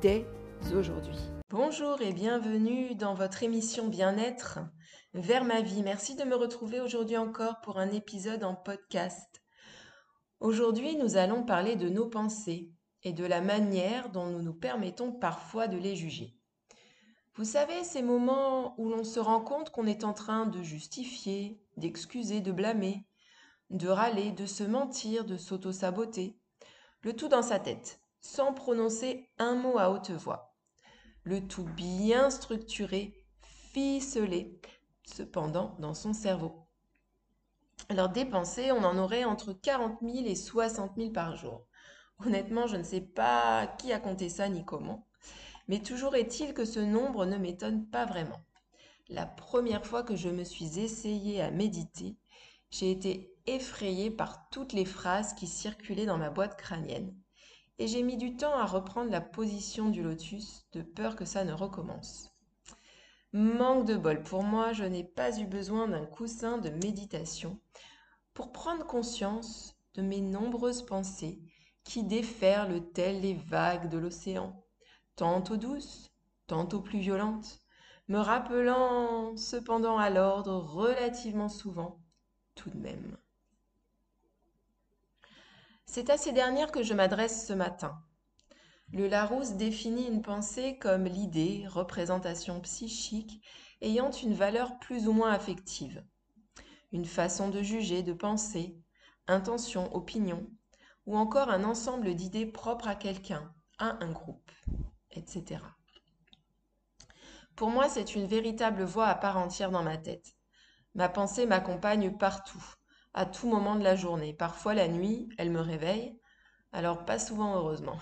dès aujourd'hui. Bonjour et bienvenue dans votre émission bien-être vers ma vie. Merci de me retrouver aujourd'hui encore pour un épisode en podcast. Aujourd'hui, nous allons parler de nos pensées et de la manière dont nous nous permettons parfois de les juger. Vous savez, ces moments où l'on se rend compte qu'on est en train de justifier, d'excuser, de blâmer, de râler, de se mentir, de s'auto-saboter, le tout dans sa tête, sans prononcer un mot à haute voix. Le tout bien structuré, ficelé, cependant dans son cerveau. Alors des pensées, on en aurait entre 40 000 et 60 000 par jour. Honnêtement, je ne sais pas qui a compté ça ni comment, mais toujours est-il que ce nombre ne m'étonne pas vraiment. La première fois que je me suis essayée à méditer, j'ai été effrayée par toutes les phrases qui circulaient dans ma boîte crânienne, et j'ai mis du temps à reprendre la position du lotus, de peur que ça ne recommence. Manque de bol, pour moi, je n'ai pas eu besoin d'un coussin de méditation pour prendre conscience de mes nombreuses pensées qui déferlent telles les vagues de l'océan, tantôt douces, tantôt plus violentes, me rappelant cependant à l'ordre relativement souvent, tout de même. C'est à ces dernières que je m'adresse ce matin, le Larousse définit une pensée comme l'idée, représentation psychique, ayant une valeur plus ou moins affective. Une façon de juger, de penser, intention, opinion, ou encore un ensemble d'idées propres à quelqu'un, à un groupe, etc. Pour moi, c'est une véritable voix à part entière dans ma tête. Ma pensée m'accompagne partout, à tout moment de la journée. Parfois la nuit, elle me réveille, alors pas souvent heureusement.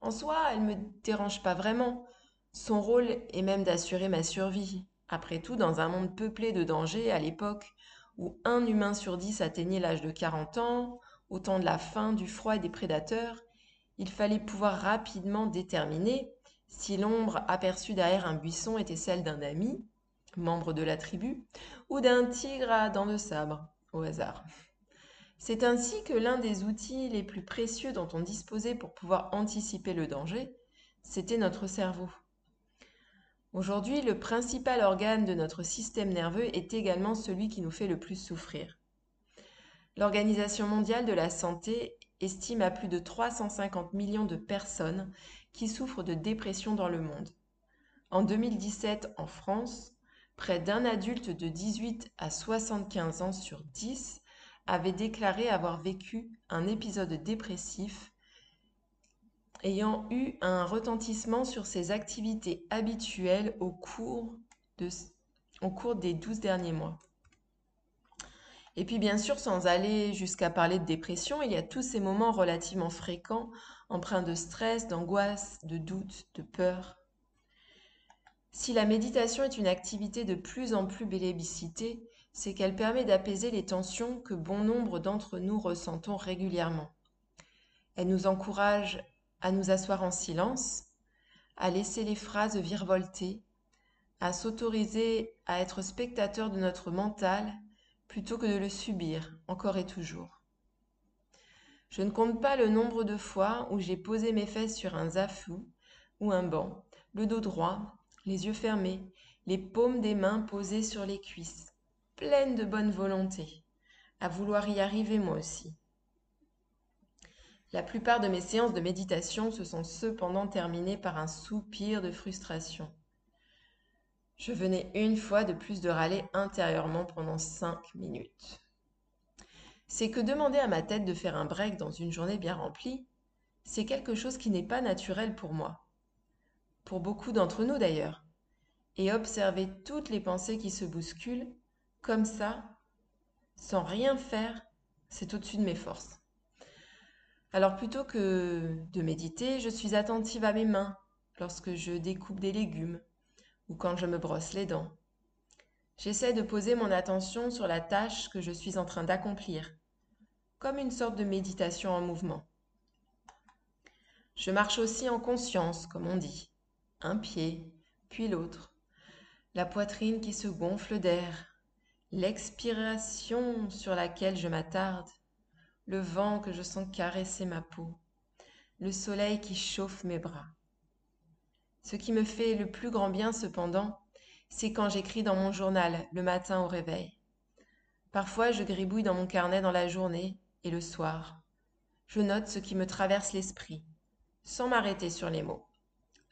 En soi, elle ne me dérange pas vraiment. Son rôle est même d'assurer ma survie. Après tout, dans un monde peuplé de dangers, à l'époque où un humain sur dix atteignait l'âge de 40 ans, au temps de la faim, du froid et des prédateurs, il fallait pouvoir rapidement déterminer si l'ombre aperçue derrière un buisson était celle d'un ami, membre de la tribu, ou d'un tigre à dents de sabre, au hasard. C'est ainsi que l'un des outils les plus précieux dont on disposait pour pouvoir anticiper le danger, c'était notre cerveau. Aujourd'hui, le principal organe de notre système nerveux est également celui qui nous fait le plus souffrir. L'Organisation mondiale de la santé estime à plus de 350 millions de personnes qui souffrent de dépression dans le monde. En 2017, en France, près d'un adulte de 18 à 75 ans sur 10 avait déclaré avoir vécu un épisode dépressif ayant eu un retentissement sur ses activités habituelles au cours, au cours des douze derniers mois. Et puis bien sûr, sans aller jusqu'à parler de dépression, il y a tous ces moments relativement fréquents, empreints de stress, d'angoisse, de doute, de peur. Si la méditation est une activité de plus en plus bélébicitée, c'est qu'elle permet d'apaiser les tensions que bon nombre d'entre nous ressentons régulièrement. Elle nous encourage à nous asseoir en silence, à laisser les phrases virevolter, à s'autoriser à être spectateur de notre mental plutôt que de le subir encore et toujours. Je ne compte pas le nombre de fois où j'ai posé mes fesses sur un zafou ou un banc, le dos droit, les yeux fermés, les paumes des mains posées sur les cuisses, pleine de bonne volonté, à vouloir y arriver moi aussi. La plupart de mes séances de méditation se sont cependant terminées par un soupir de frustration. Je venais une fois de plus de râler intérieurement pendant cinq minutes. C'est que demander à ma tête de faire un break dans une journée bien remplie, c'est quelque chose qui n'est pas naturel pour moi. Beaucoup d'entre nous d'ailleurs. Et observer toutes les pensées qui se bousculent comme ça, sans rien faire, c'est au-dessus de mes forces. Alors plutôt que de méditer, je suis attentive à mes mains lorsque je découpe des légumes ou quand je me brosse les dents. J'essaie de poser mon attention sur la tâche que je suis en train d'accomplir, comme une sorte de méditation en mouvement. Je marche aussi en conscience, comme on dit, un pied, puis l'autre, la poitrine qui se gonfle d'air, l'expiration sur laquelle je m'attarde, le vent que je sens caresser ma peau, le soleil qui chauffe mes bras. Ce qui me fait le plus grand bien cependant, c'est quand j'écris dans mon journal le matin au réveil. Parfois, je gribouille dans mon carnet dans la journée et le soir. Je note ce qui me traverse l'esprit, sans m'arrêter sur les mots,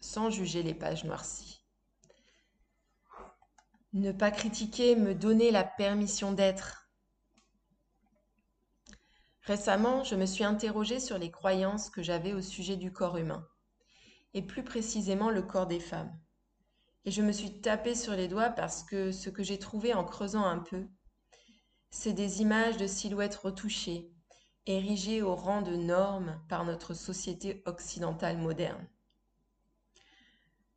sans juger les pages noircies. Ne pas critiquer, me donner la permission d'être. Récemment, je me suis interrogée sur les croyances que j'avais au sujet du corps humain, et plus précisément le corps des femmes. Et je me suis tapé sur les doigts parce que ce que j'ai trouvé en creusant un peu, c'est des images de silhouettes retouchées, érigées au rang de normes par notre société occidentale moderne.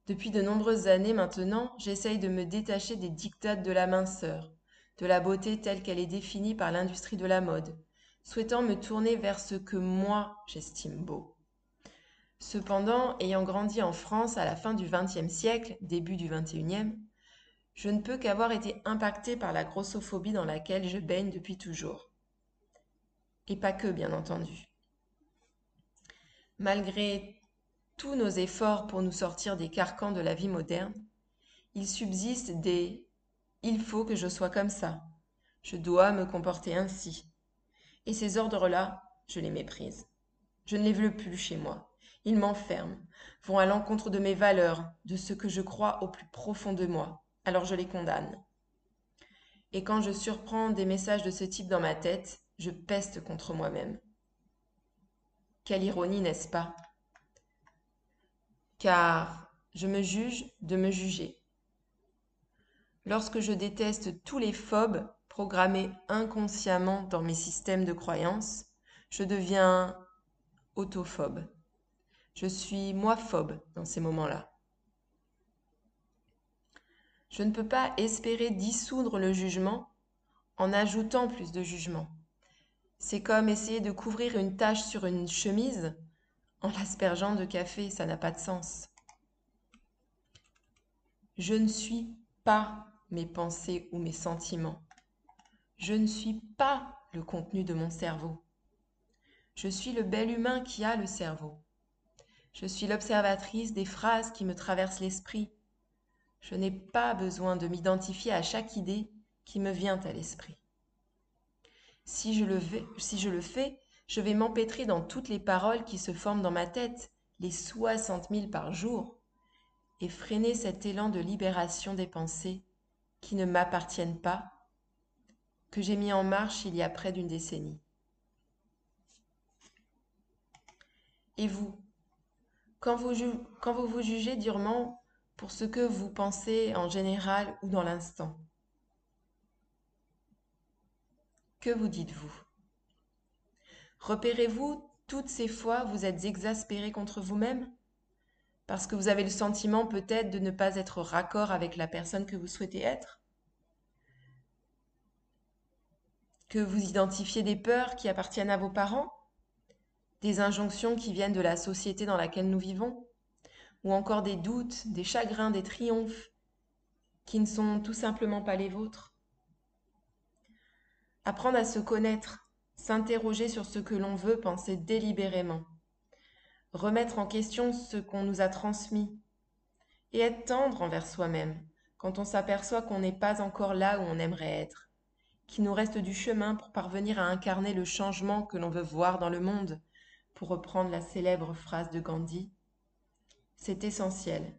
Depuis de nombreuses années maintenant, j'essaye de me détacher des dictates de la minceur, de la beauté telle qu'elle est définie par l'industrie de la mode, souhaitant me tourner vers ce que moi j'estime beau. Cependant, ayant grandi en France à la fin du XXe siècle, début du XXIe, je ne peux qu'avoir été impacté par la grossophobie dans laquelle je baigne depuis toujours. Et pas que, bien entendu. Malgré tous nos efforts pour nous sortir des carcans de la vie moderne, il subsiste des il faut que je sois comme ça, je dois me comporter ainsi. Et ces ordres-là, je les méprise. Je ne les veux plus chez moi. Ils m'enferment, vont à l'encontre de mes valeurs, de ce que je crois au plus profond de moi. Alors je les condamne. Et quand je surprends des messages de ce type dans ma tête, je peste contre moi-même. Quelle ironie, n'est-ce pas? Car je me juge de me juger. Lorsque je déteste tous les phobes programmés inconsciemment dans mes systèmes de croyances, je deviens autophobe. Je suis moi-phobe dans ces moments-là. Je ne peux pas espérer dissoudre le jugement en ajoutant plus de jugement. C'est comme essayer de couvrir une tache sur une chemise en l'aspergeant de café, ça n'a pas de sens. Je ne suis pas mes pensées ou mes sentiments. Je ne suis pas le contenu de mon cerveau. Je suis le bel humain qui a le cerveau. Je suis l'observatrice des phrases qui me traversent l'esprit. Je n'ai pas besoin de m'identifier à chaque idée qui me vient à l'esprit. Si si je le fais, je vais m'empêtrer dans toutes les paroles qui se forment dans ma tête, les soixante mille par jour, et freiner cet élan de libération des pensées qui ne m'appartiennent pas, que j'ai mis en marche il y a près d'une décennie. Et vous, quand vous, quand vous vous jugez durement pour ce que vous pensez en général ou dans l'instant. Que vous dites-vous? Repérez-vous toutes ces fois vous êtes exaspéré contre vous-même? Parce que vous avez le sentiment peut-être de ne pas être raccord avec la personne que vous souhaitez être? Que vous identifiez des peurs qui appartiennent à vos parents? Des injonctions qui viennent de la société dans laquelle nous vivons, ou encore des doutes, des chagrins, des triomphes qui ne sont tout simplement pas les vôtres? Apprendre à se connaître, s'interroger sur ce que l'on veut penser délibérément, remettre en question ce qu'on nous a transmis, et être tendre envers soi-même quand on s'aperçoit qu'on n'est pas encore là où on aimerait être, qu'il nous reste du chemin pour parvenir à incarner le changement que l'on veut voir dans le monde, pour reprendre la célèbre phrase de Gandhi, c'est essentiel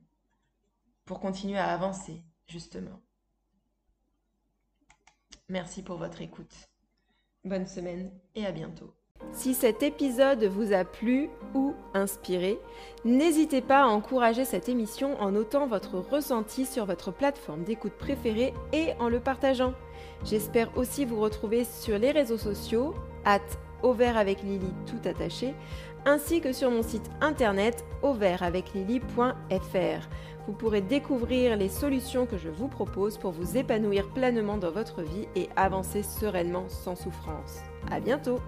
pour continuer à avancer, justement. Merci pour votre écoute. Bonne semaine et à bientôt. Si cet épisode vous a plu ou inspiré, n'hésitez pas à encourager cette émission en notant votre ressenti sur votre plateforme d'écoute préférée et en le partageant. J'espère aussi vous retrouver sur les réseaux sociaux, at Au avec Lily tout attaché, ainsi que sur mon site internet auvertaveclily.fr. Vous pourrez découvrir les solutions que je vous propose pour vous épanouir pleinement dans votre vie et avancer sereinement sans souffrance. À bientôt!